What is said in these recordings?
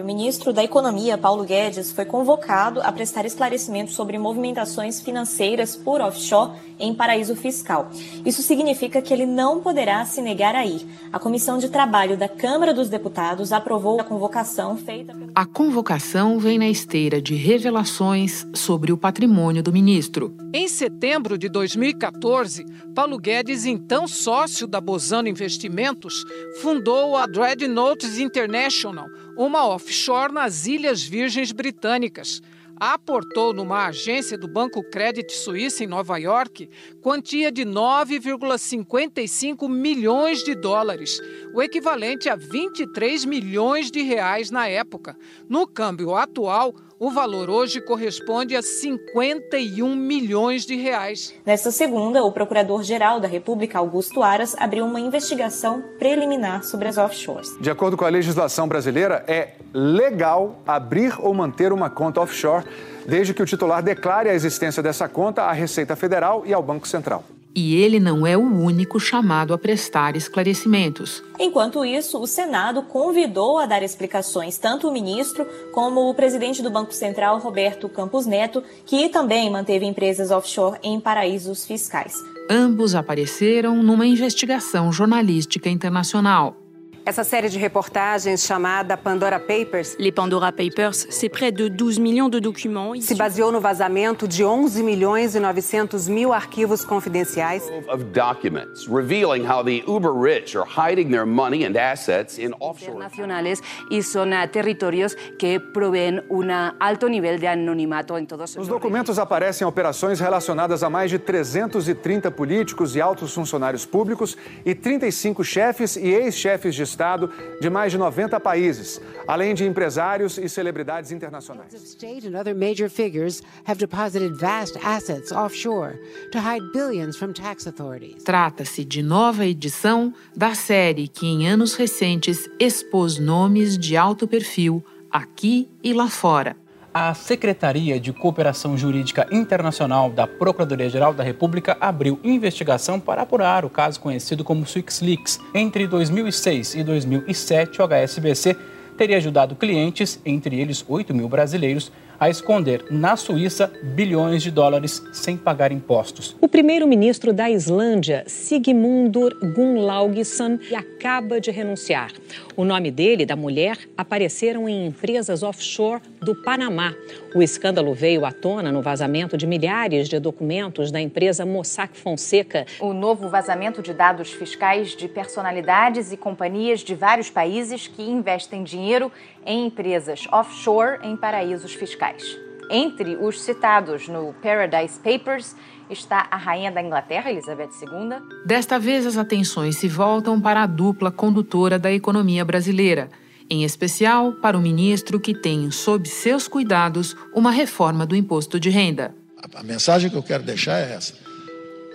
O ministro da Economia, Paulo Guedes, foi convocado a prestar esclarecimentos sobre movimentações financeiras por offshore em paraíso fiscal. Isso significa que ele não poderá se negar a ir. A Comissão de Trabalho da Câmara dos Deputados aprovou a convocação feita. A convocação vem na esteira de revelações sobre o patrimônio do ministro. Em setembro de 2014, Paulo Guedes, então sócio da Bozano Investimentos, fundou a Dreadnoughts International uma offshore nas Ilhas Virgens Britânicas. Aportou numa agência do Banco Credit Suíça em Nova York quantia de 9,55 milhões de dólares, o equivalente a 23 milhões de reais na época. No câmbio atual, o valor hoje corresponde a 51 milhões de reais. Nesta segunda, o Procurador-Geral da República, Augusto Aras, abriu uma investigação preliminar sobre as offshores. De acordo com a legislação brasileira, é legal abrir ou manter uma conta offshore, desde que o titular declare a existência dessa conta à Receita Federal e ao Banco Central. E ele não é o único chamado a prestar esclarecimentos. Enquanto isso, o Senado convidou a dar explicações tanto o ministro como o presidente do Banco Central, Roberto Campos Neto, que também manteve empresas offshore em paraísos fiscais. Ambos apareceram numa investigação jornalística internacional. Essa série de reportagens chamada Pandora Papers. Les Pandora Papers, c'est près de 12 millions de documents. Se baseou no vazamento de 11 milhões e 900 mil arquivos confidenciais. Of documents revealing how the uber rich are hiding their money and assets in offshore nacionales y son territorios que proveen un alto nivel de anonimato en todos Os documentos aparecem operações relacionadas a mais de 330 políticos e altos funcionários públicos e 35 chefes e ex-chefes de Estado de mais de 90 países, além de empresários e celebridades internacionais. State and other major figures have deposited vast assets offshore to hide billions from tax authorities. Trata-se de nova edição da série que, em anos recentes, expôs nomes de alto perfil aqui e lá fora. A Secretaria de Cooperação Jurídica Internacional da Procuradoria-Geral da República abriu investigação para apurar o caso conhecido como SwixLeaks. Entre 2006 e 2007, o HSBC teria ajudado clientes, entre eles 8 mil brasileiros, a esconder na Suíça bilhões de dólares sem pagar impostos. O primeiro-ministro da Islândia, Sigmundur Gunnlaugsson, acaba de renunciar. O nome dele e da mulher apareceram em empresas offshore do Panamá. O escândalo veio à tona no vazamento de milhares de documentos da empresa Mossack Fonseca. O novo vazamento de dados fiscais de personalidades e companhias de vários países que investem dinheiro em empresas offshore em paraísos fiscais. Entre os citados no Paradise Papers está a rainha da Inglaterra, Elizabeth II. Desta vez, as atenções se voltam para a dupla condutora da economia brasileira, em especial para o ministro que tem sob seus cuidados uma reforma do imposto de renda. A mensagem que eu quero deixar é essa: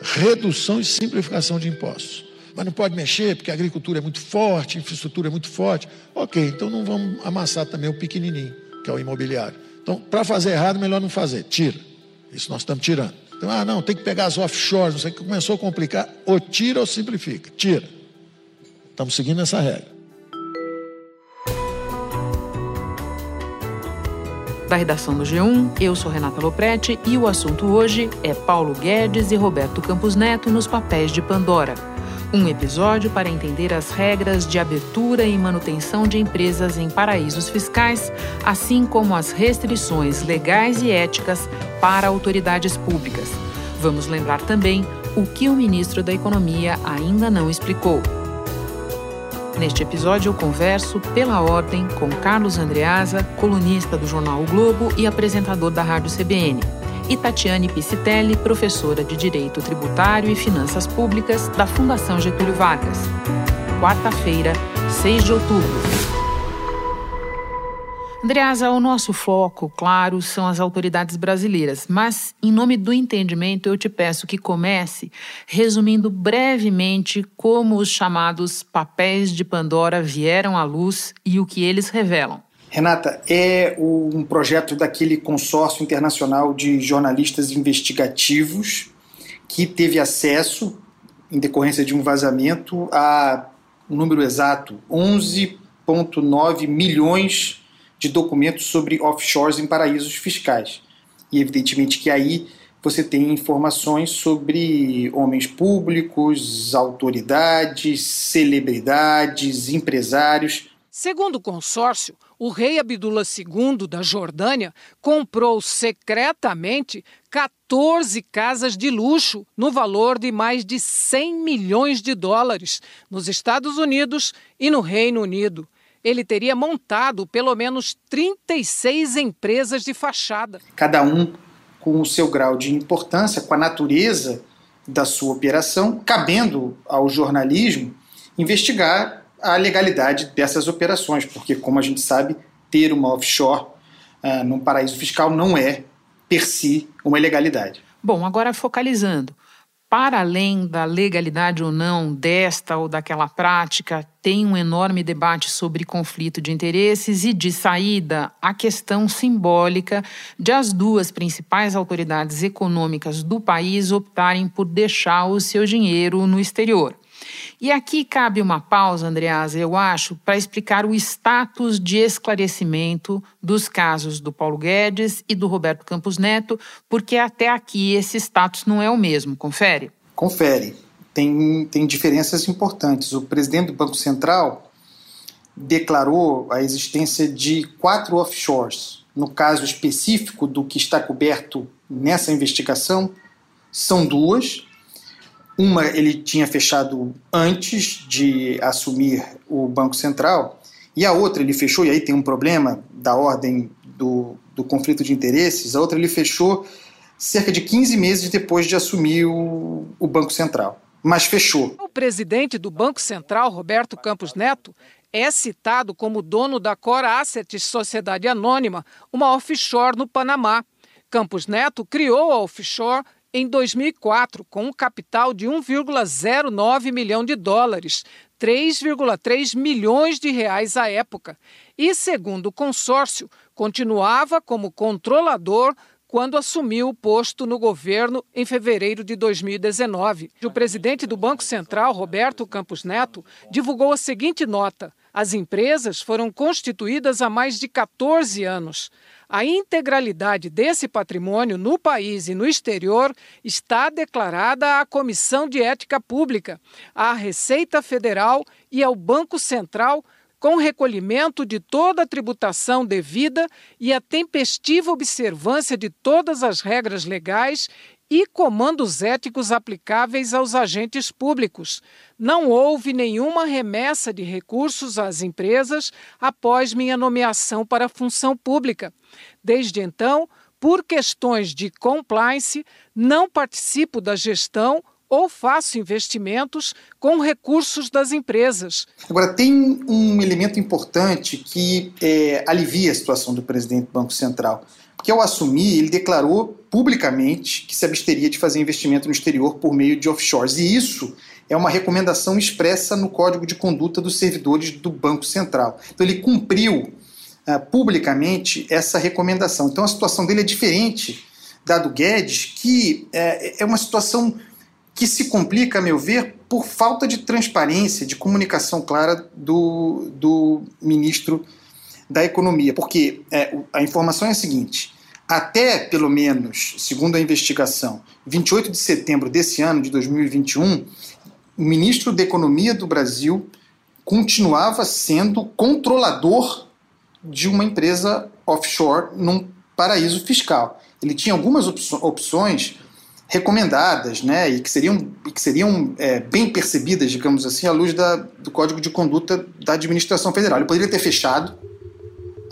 redução e simplificação de impostos. Mas não pode mexer porque a agricultura é muito forte, a infraestrutura é muito forte. Ok, então não vamos amassar também o pequenininho, que é o imobiliário. Então, para fazer errado, melhor não fazer. Tira. Isso nós estamos tirando. Então, ah, não, tem que pegar as offshores, não sei o que começou a complicar. Ou tira ou simplifica. Tira. Estamos seguindo essa regra. Da redação do G1, eu sou Renata Loprete e o assunto hoje é Paulo Guedes e Roberto Campos Neto nos papéis de Pandora. Um episódio para entender as regras de abertura e manutenção de empresas em paraísos fiscais, assim como as restrições legais e éticas para autoridades públicas. Vamos lembrar também o que o ministro da Economia ainda não explicou. Neste episódio, eu converso pela ordem com Carlos Andreasa, colunista do jornal O Globo e apresentador da Rádio CBN, e Tatiane Piscitelli, professora de Direito Tributário e Finanças Públicas da Fundação Getúlio Vargas. Quarta-feira, 6 de outubro. Andreasa, o nosso foco, claro, são as autoridades brasileiras, mas, em nome do entendimento, eu te peço que comece resumindo brevemente como os chamados papéis de Pandora vieram à luz e o que eles revelam. Renata, é um projeto daquele consórcio internacional de jornalistas investigativos que teve acesso, em decorrência de um vazamento, a um número exato, 11,9 milhões de documentos sobre offshores em paraísos fiscais. E evidentemente que aí você tem informações sobre homens públicos, autoridades, celebridades, empresários. Segundo o consórcio, o rei Abdullah II da Jordânia comprou secretamente 14 casas de luxo no valor de mais de 100 milhões de dólares nos Estados Unidos e no Reino Unido. Ele teria montado pelo menos 36 empresas de fachada. Cada um com o seu grau de importância, com a natureza da sua operação, cabendo ao jornalismo investigar a legalidade dessas operações, porque, como a gente sabe, ter uma offshore uh, num paraíso fiscal não é, per si, uma ilegalidade. Bom, agora focalizando para além da legalidade ou não desta ou daquela prática, tem um enorme debate sobre conflito de interesses e, de saída, a questão simbólica de as duas principais autoridades econômicas do país optarem por deixar o seu dinheiro no exterior. E aqui cabe uma pausa, Andreasa, eu acho, para explicar o status de esclarecimento dos casos do Paulo Guedes e do Roberto Campos Neto, porque até aqui esse status não é o mesmo. Confere? Confere. Tem, tem diferenças importantes. O presidente do Banco Central declarou a existência de quatro offshores. No caso específico do que está coberto nessa investigação, são duas, uma ele tinha fechado antes de assumir o Banco Central, e a outra ele fechou, e aí tem um problema da ordem do, do conflito de interesses, a outra ele fechou cerca de 15 meses depois de assumir o, o Banco Central. Mas fechou. O presidente do Banco Central, Roberto Campos Neto, é citado como dono da Cora Asset Sociedade Anônima, uma offshore no Panamá. Campos Neto criou a offshore em 2004 com um capital de 1,09 milhão de dólares, 3,3 milhões de reais à época, e, segundo o consórcio, continuava como controlador quando assumiu o posto no governo em fevereiro de 2019. O presidente do Banco Central, Roberto Campos Neto, divulgou a seguinte nota: as empresas foram constituídas há mais de 14 anos. A integralidade desse patrimônio no país e no exterior está declarada à Comissão de Ética Pública, à Receita Federal e ao Banco Central com recolhimento de toda a tributação devida e a tempestiva observância de todas as regras legais e comandos éticos aplicáveis aos agentes públicos. Não houve nenhuma remessa de recursos às empresas após minha nomeação para a função pública. Desde então, por questões de compliance, não participo da gestão ou faço investimentos com recursos das empresas. Agora, tem um elemento importante que é, alivia a situação do presidente do Banco Central que ao assumir, ele declarou publicamente que se absteria de fazer investimento no exterior por meio de offshores. E isso é uma recomendação expressa no Código de Conduta dos Servidores do Banco Central. Então ele cumpriu uh, publicamente essa recomendação. Então a situação dele é diferente da do Guedes, que uh, é uma situação que se complica, a meu ver, por falta de transparência, de comunicação clara do, do ministro da Economia. Porque é, a informação é a seguinte: até, pelo menos, segundo a investigação, 28 de setembro desse ano, de 2021, o ministro da Economia do Brasil continuava sendo controlador de uma empresa offshore num paraíso fiscal. Ele tinha algumas opções recomendadas, né, e que seriam, e que seriam é, bem percebidas, digamos assim, à luz da, do Código de Conduta da Administração Federal. Ele poderia ter fechado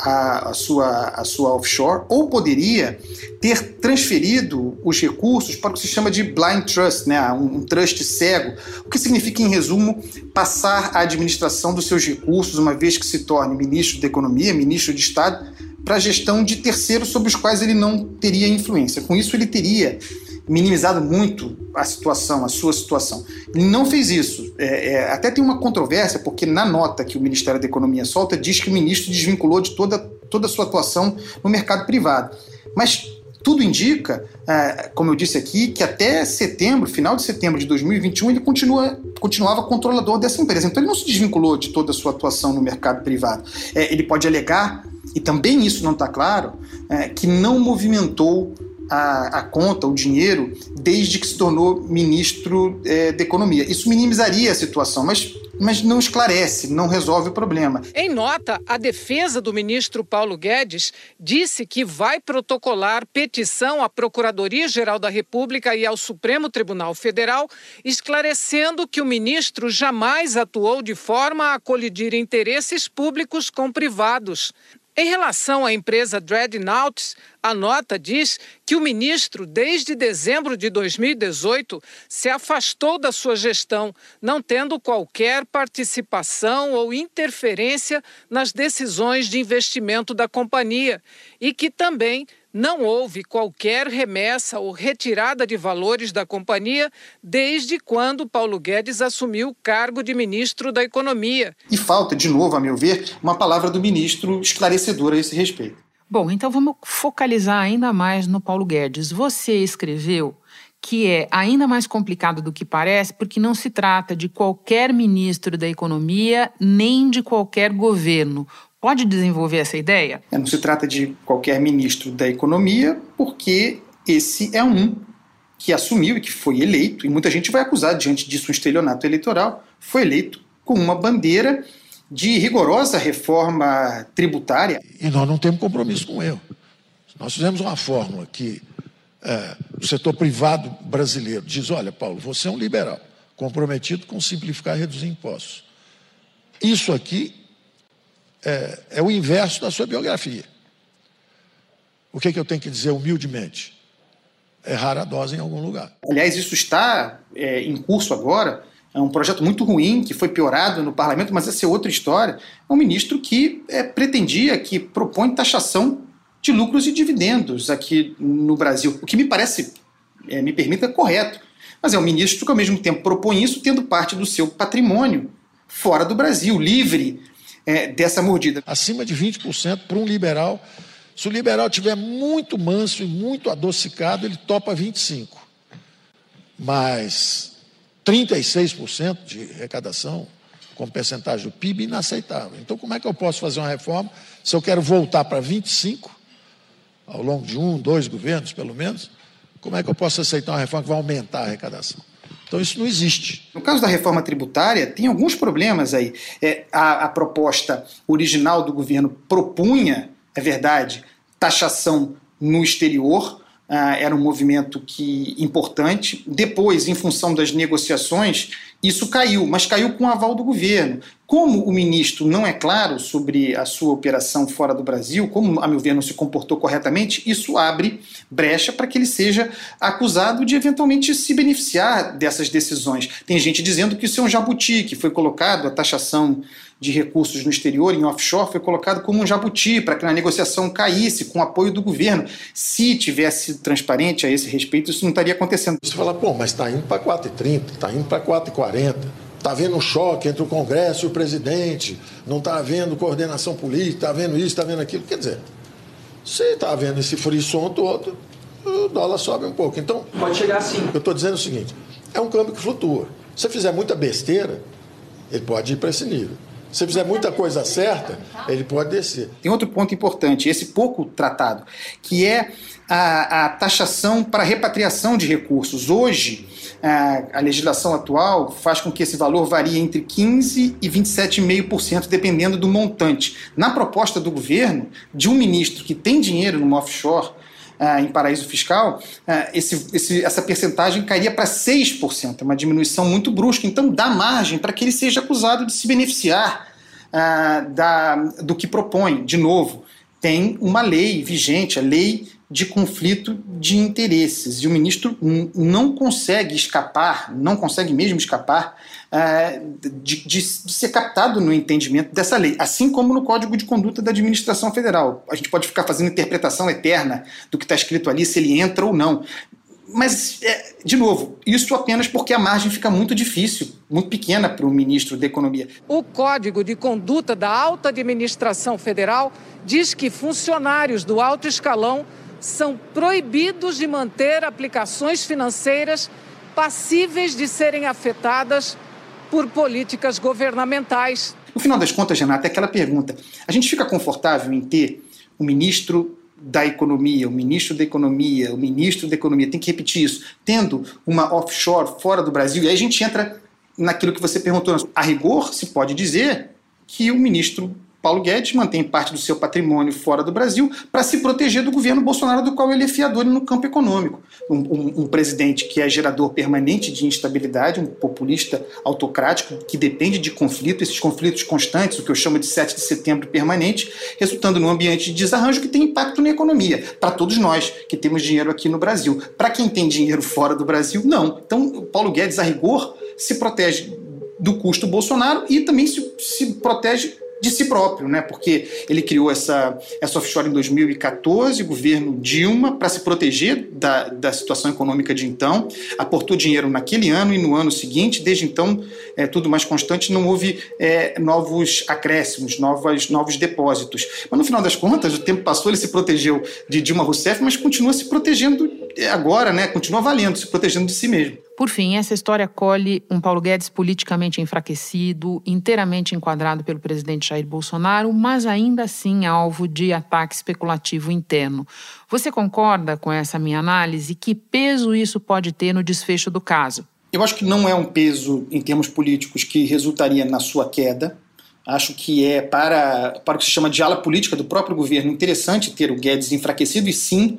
a, a, sua, a sua offshore, ou poderia ter transferido os recursos para o que se chama de blind trust, né, um, um trust cego, o que significa, em resumo, passar a administração dos seus recursos, uma vez que se torne ministro da Economia, ministro de Estado, para a gestão de terceiros sobre os quais ele não teria influência. Com isso, ele teria minimizado muito a situação, a sua situação. Ele não fez isso. É, é, até tem uma controvérsia, porque na nota que o Ministério da Economia solta, diz que o ministro desvinculou de toda, toda a sua atuação no mercado privado. Mas tudo indica, é, como eu disse aqui, que até setembro, final de setembro de 2021, ele continua, continuava controlador dessa empresa. Então ele não se desvinculou de toda a sua atuação no mercado privado. É, ele pode alegar e também isso não está claro, é, que não movimentou a, a, conta, o dinheiro, desde que se tornou ministro é, da Economia. Isso minimizaria a situação, mas, mas não esclarece, não resolve o problema. Em nota, a defesa do ministro Paulo Guedes disse que vai protocolar petição à Procuradoria-Geral da República e ao Supremo Tribunal Federal, esclarecendo que o ministro jamais atuou de forma a colidir interesses públicos com privados. Em relação à empresa Dreadnoughts, a nota diz que o ministro, desde dezembro de 2018, se afastou da sua gestão, não tendo qualquer participação ou interferência nas decisões de investimento da companhia e que também não houve qualquer remessa ou retirada de valores da companhia desde quando Paulo Guedes assumiu o cargo de ministro da Economia. E falta, de novo, a meu ver, uma palavra do ministro esclarecedora a esse respeito. Bom, então vamos focalizar ainda mais no Paulo Guedes. Você escreveu que é ainda mais complicado do que parece, porque não se trata de qualquer ministro da economia nem de qualquer governo. Pode desenvolver essa ideia? É, não se trata de qualquer ministro da economia, porque esse é um que assumiu e que foi eleito, e muita gente vai acusar diante disso um estelionato eleitoral, foi eleito com uma bandeira de rigorosa reforma tributária. E nós não temos compromisso com ele. Nós fizemos uma fórmula que é, o setor privado brasileiro diz: olha, Paulo, você é um liberal, comprometido com simplificar e reduzir impostos. Isso aqui é, é o inverso da sua biografia. O que, é que eu tenho que dizer humildemente? Errar a dose em algum lugar. Aliás, isso está é, em curso agora. É um projeto muito ruim que foi piorado no parlamento, mas essa é outra história. É um ministro que é, pretendia, que propõe taxação de lucros e dividendos aqui no Brasil, o que me parece, é, me permita, correto. Mas é um ministro que, ao mesmo tempo, propõe isso tendo parte do seu patrimônio fora do Brasil, livre é, dessa mordida. Acima de 20% para um liberal. Se o liberal tiver muito manso e muito adocicado, ele topa 25%. Mas 36% de arrecadação, com percentagem do PIB, inaceitável. Então, como é que eu posso fazer uma reforma se eu quero voltar para 25%, ao longo de um, dois governos, pelo menos? Como é que eu posso aceitar uma reforma que vai aumentar a arrecadação? Então isso não existe. No caso da reforma tributária, tem alguns problemas aí. É, a, a proposta original do governo propunha, é verdade, taxação no exterior, Uh, era um movimento que importante. Depois, em função das negociações, isso caiu, mas caiu com o aval do governo. Como o ministro não é claro sobre a sua operação fora do Brasil, como, a meu ver, não se comportou corretamente, isso abre brecha para que ele seja acusado de eventualmente se beneficiar dessas decisões. Tem gente dizendo que isso é um jabuti, que foi colocado a taxação de recursos no exterior, em offshore, foi colocado como um jabuti para que a negociação caísse com apoio do governo. Se tivesse sido transparente a esse respeito, isso não estaria acontecendo. Você fala, pô, mas está indo para 4,30, está indo para 4,40. Está havendo um choque entre o Congresso e o presidente, não está havendo coordenação política, está havendo isso, está havendo aquilo. Quer dizer, se está havendo esse frisson todo, o dólar sobe um pouco. Então, pode chegar assim. Eu estou dizendo o seguinte: é um câmbio que flutua. Se você fizer muita besteira, ele pode ir para esse nível. Se fizer muita coisa certa, ele pode descer. Tem outro ponto importante, esse pouco tratado, que é a, a taxação para repatriação de recursos. Hoje, a, a legislação atual faz com que esse valor varie entre 15% e 27,5%, dependendo do montante. Na proposta do governo, de um ministro que tem dinheiro no offshore, Uh, em paraíso fiscal, uh, esse, esse, essa percentagem cairia para 6%, é uma diminuição muito brusca. Então, dá margem para que ele seja acusado de se beneficiar da, do que propõe. De novo, tem uma lei vigente, a lei de conflito de interesses. E o ministro não consegue escapar, não consegue mesmo escapar uh, de, de, ser captado no entendimento dessa lei. Assim como no Código de Conduta da Administração Federal. A gente pode ficar fazendo interpretação eterna do que está escrito ali, se ele entra ou não. Mas, é, de novo, isso apenas porque a margem fica muito difícil, muito pequena para o ministro da Economia. O Código de Conduta da Alta Administração Federal diz que funcionários do alto escalão são proibidos de manter aplicações financeiras passíveis de serem afetadas por políticas governamentais. No final das contas, Renata, é aquela pergunta: a gente fica confortável em ter o ministro da Economia, o ministro da Economia, o ministro da Economia, tem que repetir isso, tendo uma offshore fora do Brasil, e aí a gente entra naquilo que você perguntou. A rigor, se pode dizer que o ministro Paulo Guedes mantém parte do seu patrimônio fora do Brasil para se proteger do governo Bolsonaro, do qual ele é fiador no campo econômico. Um, um, um, presidente que é gerador permanente de instabilidade, um populista autocrático que depende de conflito, esses conflitos constantes, o que eu chamo de 7 de setembro permanente, resultando num ambiente de desarranjo que tem impacto na economia, para todos nós que temos dinheiro aqui no Brasil. Para quem tem dinheiro fora do Brasil, não. Então, Paulo Guedes, a rigor, se protege do custo Bolsonaro e também se, se protege de si próprio, né? Porque ele criou essa, essa offshore em 2014, governo Dilma, para se proteger da, da situação econômica de então, aportou dinheiro naquele ano e no ano seguinte, desde então, é, tudo mais constante, não houve é, novos acréscimos, novas, novos depósitos. Mas no final das contas, o tempo passou, ele se protegeu de Dilma Rousseff, mas continua se protegendo agora, né? Continua valendo, se protegendo de si mesmo. Por fim, essa história colhe um Paulo Guedes politicamente enfraquecido, inteiramente enquadrado pelo presidente Jair Bolsonaro, mas ainda assim alvo de ataque especulativo interno. Você concorda com essa minha análise? Que peso isso pode ter no desfecho do caso? Eu acho que não é um peso em termos políticos que resultaria na sua queda. Acho que é para, para o que se chama de ala política do próprio governo interessante ter o Guedes enfraquecido e sim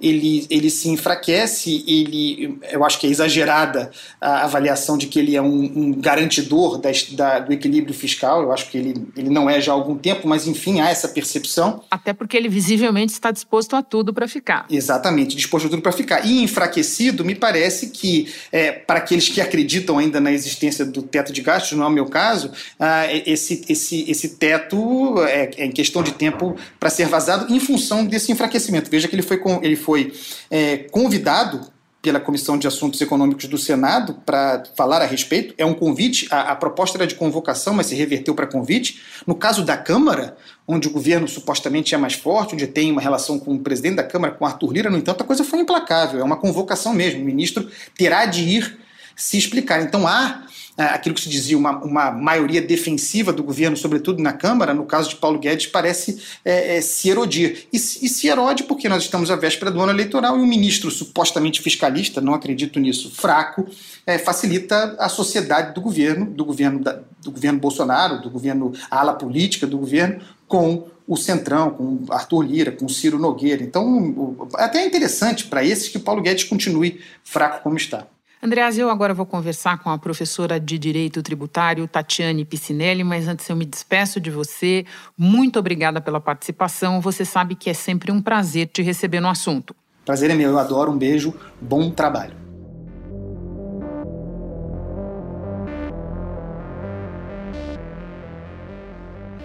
ele, ele se enfraquece, ele, eu acho que é exagerada a avaliação de que ele é um, um garantidor da, da, do equilíbrio fiscal, eu acho que ele, ele não é já há algum tempo, mas enfim, há essa percepção. Até porque ele visivelmente está disposto a tudo para ficar. Exatamente, disposto a tudo para ficar. E enfraquecido, me parece que, é, para aqueles que acreditam ainda na existência do teto de gastos, não é o meu caso, ah, esse, esse, esse teto é, é em questão de tempo para ser vazado em função desse enfraquecimento. Veja que ele foi, com, ele foi é, convidado pela Comissão de Assuntos Econômicos do Senado para falar a respeito. É um convite, a, a proposta era de convocação, mas se reverteu para convite. No caso da Câmara, onde o governo supostamente é mais forte, onde tem uma relação com o presidente da Câmara, com Arthur Lira, no entanto, a coisa foi implacável. É uma convocação mesmo. O ministro terá de ir se explicar. Então há aquilo que se dizia uma, uma maioria defensiva do governo, sobretudo na Câmara, no caso de Paulo Guedes, parece é, é, se erodir. E, e, se erode porque nós estamos à véspera do ano eleitoral e o ministro supostamente fiscalista, não acredito nisso, fraco, é, facilita a sociedade do governo, do governo, da, do governo Bolsonaro, do governo, a ala política do governo, com o Centrão, com Arthur Lira, com Ciro Nogueira. Então, até é interessante para esses que Paulo Guedes continue fraco como está. Andreas, eu agora vou conversar com a professora de Direito Tributário, Tatiane Piscinelli, mas antes eu me despeço de você. Muito obrigada pela participação. Você sabe que é sempre um prazer te receber no assunto. Prazer é meu, eu adoro. Um beijo, bom trabalho.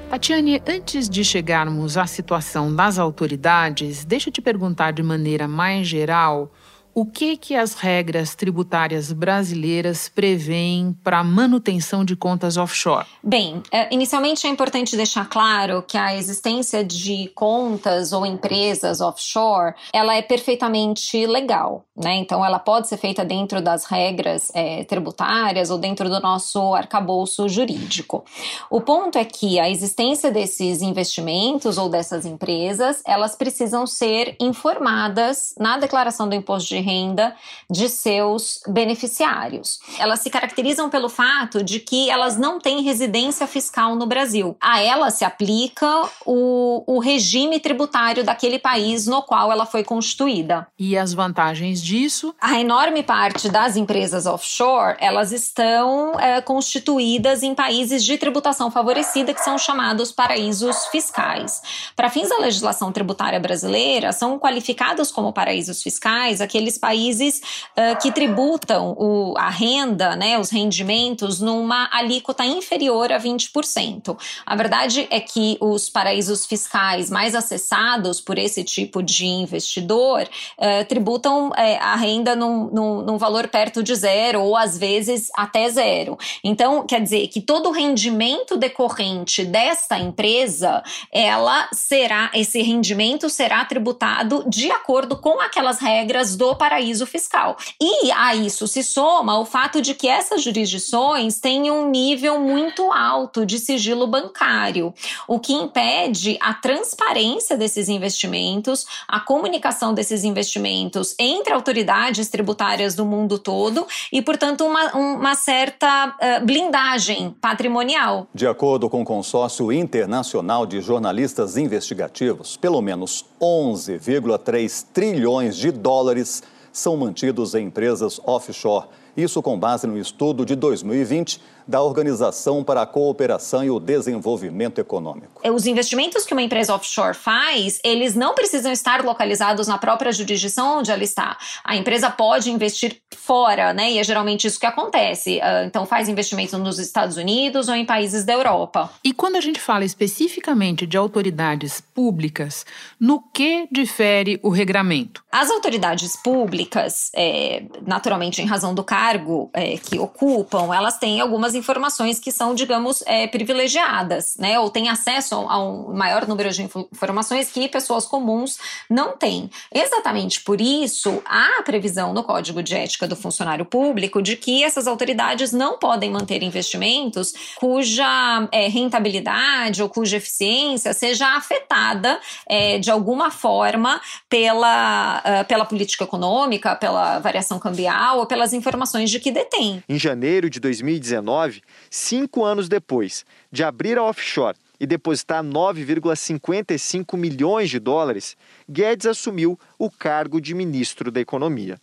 Tatiane, antes de chegarmos à situação das autoridades, deixa eu te perguntar de maneira mais geral o que que as regras tributárias brasileiras prevêem para a manutenção de contas offshore? Bem, é, inicialmente é importante deixar claro que a existência de contas ou empresas offshore, ela é perfeitamente legal, né? Então, ela pode ser feita dentro das regras é, tributárias ou dentro do nosso arcabouço jurídico. O ponto é que a existência desses investimentos ou dessas empresas, elas precisam ser informadas na declaração do imposto de de renda de seus beneficiários. Elas se caracterizam pelo fato de que elas não têm residência fiscal no Brasil. A elas se aplica o, o regime tributário daquele país no qual ela foi constituída. E as vantagens disso? A enorme parte das empresas offshore, elas estão é, constituídas em países de tributação favorecida, que são chamados paraísos fiscais. Para fins da legislação tributária brasileira, são qualificados como paraísos fiscais aqueles países uh, que tributam o, a renda, né, os rendimentos, numa alíquota inferior a 20%. A verdade é que os paraísos fiscais mais acessados por esse tipo de investidor uh, tributam a renda num, num, num valor perto de zero ou às vezes até zero. Então, quer dizer que todo o rendimento decorrente desta empresa, ela será, esse rendimento será tributado de acordo com aquelas regras do paraíso fiscal. E a isso se soma o fato de que essas jurisdições têm um nível muito alto de sigilo bancário, o que impede a transparência desses investimentos, a comunicação desses investimentos entre autoridades tributárias do mundo todo e, portanto, uma, uma certa uh, blindagem patrimonial. De acordo com o Consórcio Internacional de Jornalistas Investigativos, pelo menos 11,3 trilhões de dólares são mantidos em empresas offshore. Isso com base no estudo de 2020 da Organização para a Cooperação e o Desenvolvimento Econômico. É, os investimentos que uma empresa offshore faz, eles não precisam estar localizados na própria jurisdição onde ela está. A empresa pode investir fora, né? E é geralmente isso que acontece. Ah, então faz investimentos nos Estados Unidos ou em países da Europa. E quando a gente fala especificamente de autoridades públicas, no que difere o regramento? As autoridades públicas, é, naturalmente em razão do cargo é, que ocupam, elas têm algumas informações que são, digamos, é, privilegiadas, né? Ou têm acesso a um maior número de informações que pessoas comuns não têm. Exatamente por isso, há a previsão no Código de Ética do Funcionário Público de que essas autoridades não podem manter investimentos cuja é, rentabilidade ou cuja eficiência seja afetada é, de alguma forma pela, uh, pela política econômica, pela variação cambial ou pelas informações de que detém. Em janeiro de 2019, 2009, cinco anos depois de abrir a offshore e depositar 9,55 milhões de dólares, Guedes assumiu o cargo de ministro da Economia.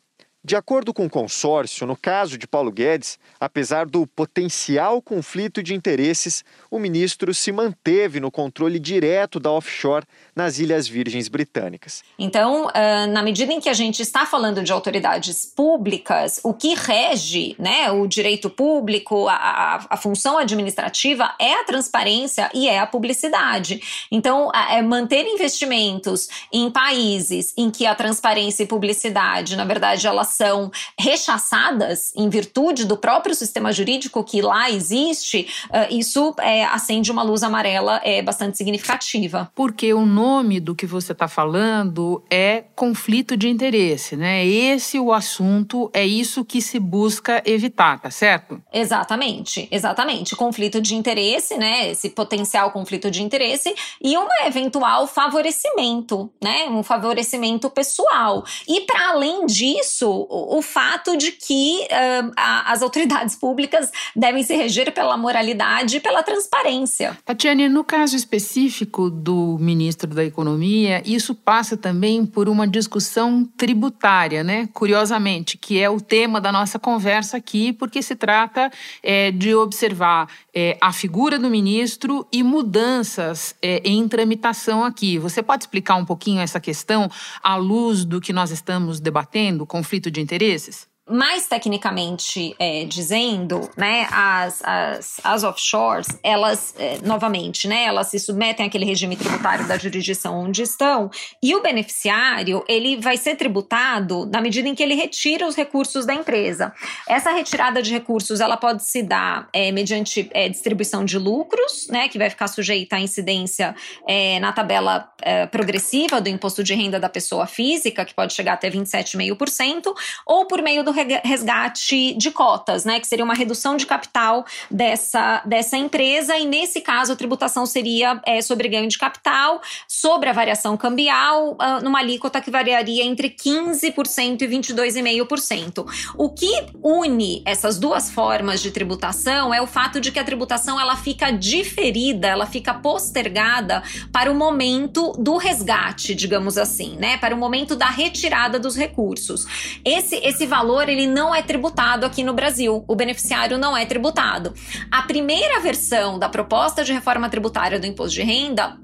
De acordo com o consórcio, no caso de Paulo Guedes, apesar do potencial conflito de interesses, o ministro se manteve no controle direto da offshore nas Ilhas Virgens Britânicas. Então, na medida em que a gente está falando de autoridades públicas, o que rege né, o direito público, a, a função administrativa é a transparência e é a publicidade. Então, é manter investimentos em países em que a transparência e publicidade, na verdade, elas são rechaçadas em virtude do próprio sistema jurídico que lá existe, uh, isso é, acende uma luz amarela é, bastante significativa. Porque o nome do que você está falando é conflito de interesse, né? Esse o assunto, é isso que se busca evitar, tá certo? Exatamente, exatamente. Conflito de interesse, né? Esse potencial conflito de interesse e um eventual favorecimento, né? Um favorecimento pessoal. E para além disso, o, fato de que uh, a, as autoridades públicas devem se reger pela moralidade e pela transparência. Tatiane, no caso específico do ministro da Economia, isso passa também por uma discussão tributária, né? Curiosamente, que é o tema da nossa conversa aqui, porque se trata é, de observar é, a figura do ministro e mudanças é, em tramitação aqui. Você pode explicar um pouquinho essa questão à luz do que nós estamos debatendo, conflito de de interesses? Mais tecnicamente é, dizendo, né, as, as, as offshores, elas, é, novamente, né, elas se submetem àquele regime tributário da jurisdição onde estão, e o beneficiário, ele vai ser tributado na medida em que ele retira os recursos da empresa. Essa retirada de recursos, ela pode se dar é, mediante é, distribuição de lucros, né, que vai ficar sujeita à incidência é, na tabela é, progressiva do imposto de renda da pessoa física, que pode chegar até 27,5%, ou por meio do resgate de cotas, né? Que seria uma redução de capital dessa, dessa empresa, e nesse caso a tributação seria é, sobre ganho de capital, sobre a variação cambial, uh, numa alíquota que variaria entre 15% e 22,5%. O que une essas duas formas de tributação é o fato de que a tributação ela fica diferida, ela fica postergada para o momento do resgate, digamos assim, né? Para o momento da retirada dos recursos. Esse, esse valor ele não é tributado aqui no Brasil. O beneficiário não é tributado. A primeira versão da proposta de reforma tributária do imposto de renda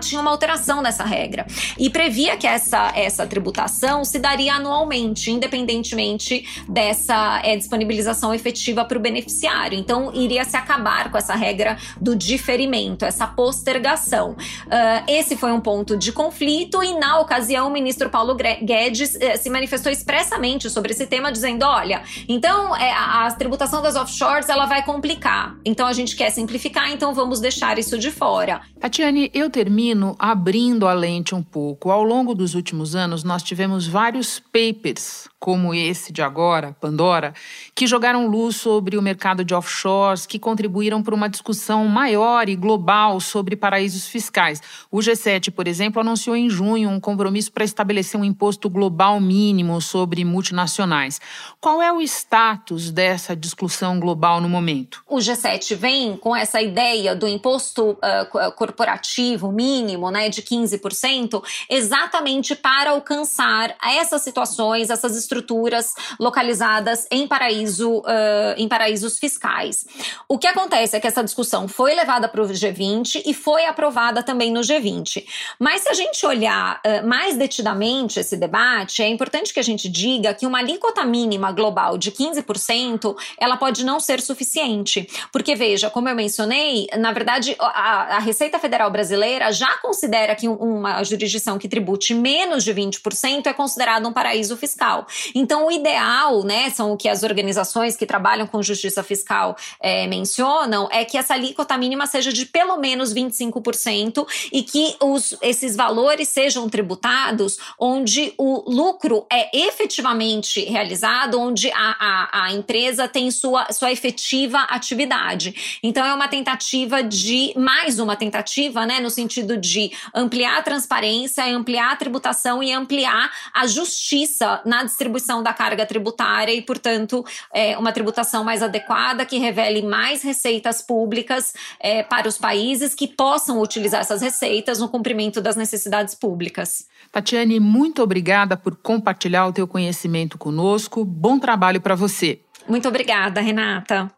tinha uma alteração nessa regra e previa que essa, essa tributação se daria anualmente, independentemente dessa é, disponibilização efetiva para o beneficiário. Então, iria se acabar com essa regra do diferimento, essa postergação. Uh, esse foi um ponto de conflito e, na ocasião, o ministro Paulo Guedes uh, se manifestou expressamente sobre esse tema, dizendo dizendo, olha, então é, a, a tributação das offshores ela vai complicar. Então a gente quer simplificar, então vamos deixar isso de fora. Tatiane, eu termino abrindo a lente um pouco. Ao longo dos últimos anos, nós tivemos vários papers como esse de agora, Pandora, que jogaram luz sobre o mercado de offshores, que contribuíram para uma discussão maior e global sobre paraísos fiscais. O G7, por exemplo, anunciou em junho um compromisso para estabelecer um imposto global mínimo sobre multinacionais. Qual é o status dessa discussão global no momento? O G7 vem com essa ideia do imposto uh, corporativo mínimo, né, de 15%, exatamente para alcançar essas situações, essas estruturas localizadas em, paraíso, uh, em paraísos fiscais. O que acontece é que essa discussão foi levada para o G20 e foi aprovada também no G20. Mas se a gente olhar uh, mais detidamente esse debate, é importante que a gente diga que uma alíquota mínima global de 15% ela pode não ser suficiente. Porque, veja, como eu mencionei, na verdade, a, a Receita Federal Brasileira já considera que uma jurisdição que tribute menos de 20% é considerada um paraíso fiscal. Então, o ideal, né, são o que as organizações que trabalham com justiça fiscal é, mencionam, é que essa alíquota mínima seja de pelo menos 25% e que os, esses valores sejam tributados onde o lucro é efetivamente realizado, onde a, a, a empresa tem sua, sua efetiva atividade. Então, é uma tentativa de, mais uma tentativa, né, no sentido de ampliar a transparência, ampliar a tributação e ampliar a justiça na distribuição da carga tributária e, portanto, é, uma tributação mais adequada que revele mais receitas públicas é, para os países que possam utilizar essas receitas no cumprimento das necessidades públicas. Tatiane, muito obrigada por compartilhar o teu conhecimento conosco. Bom trabalho para você. Muito obrigada, Renata.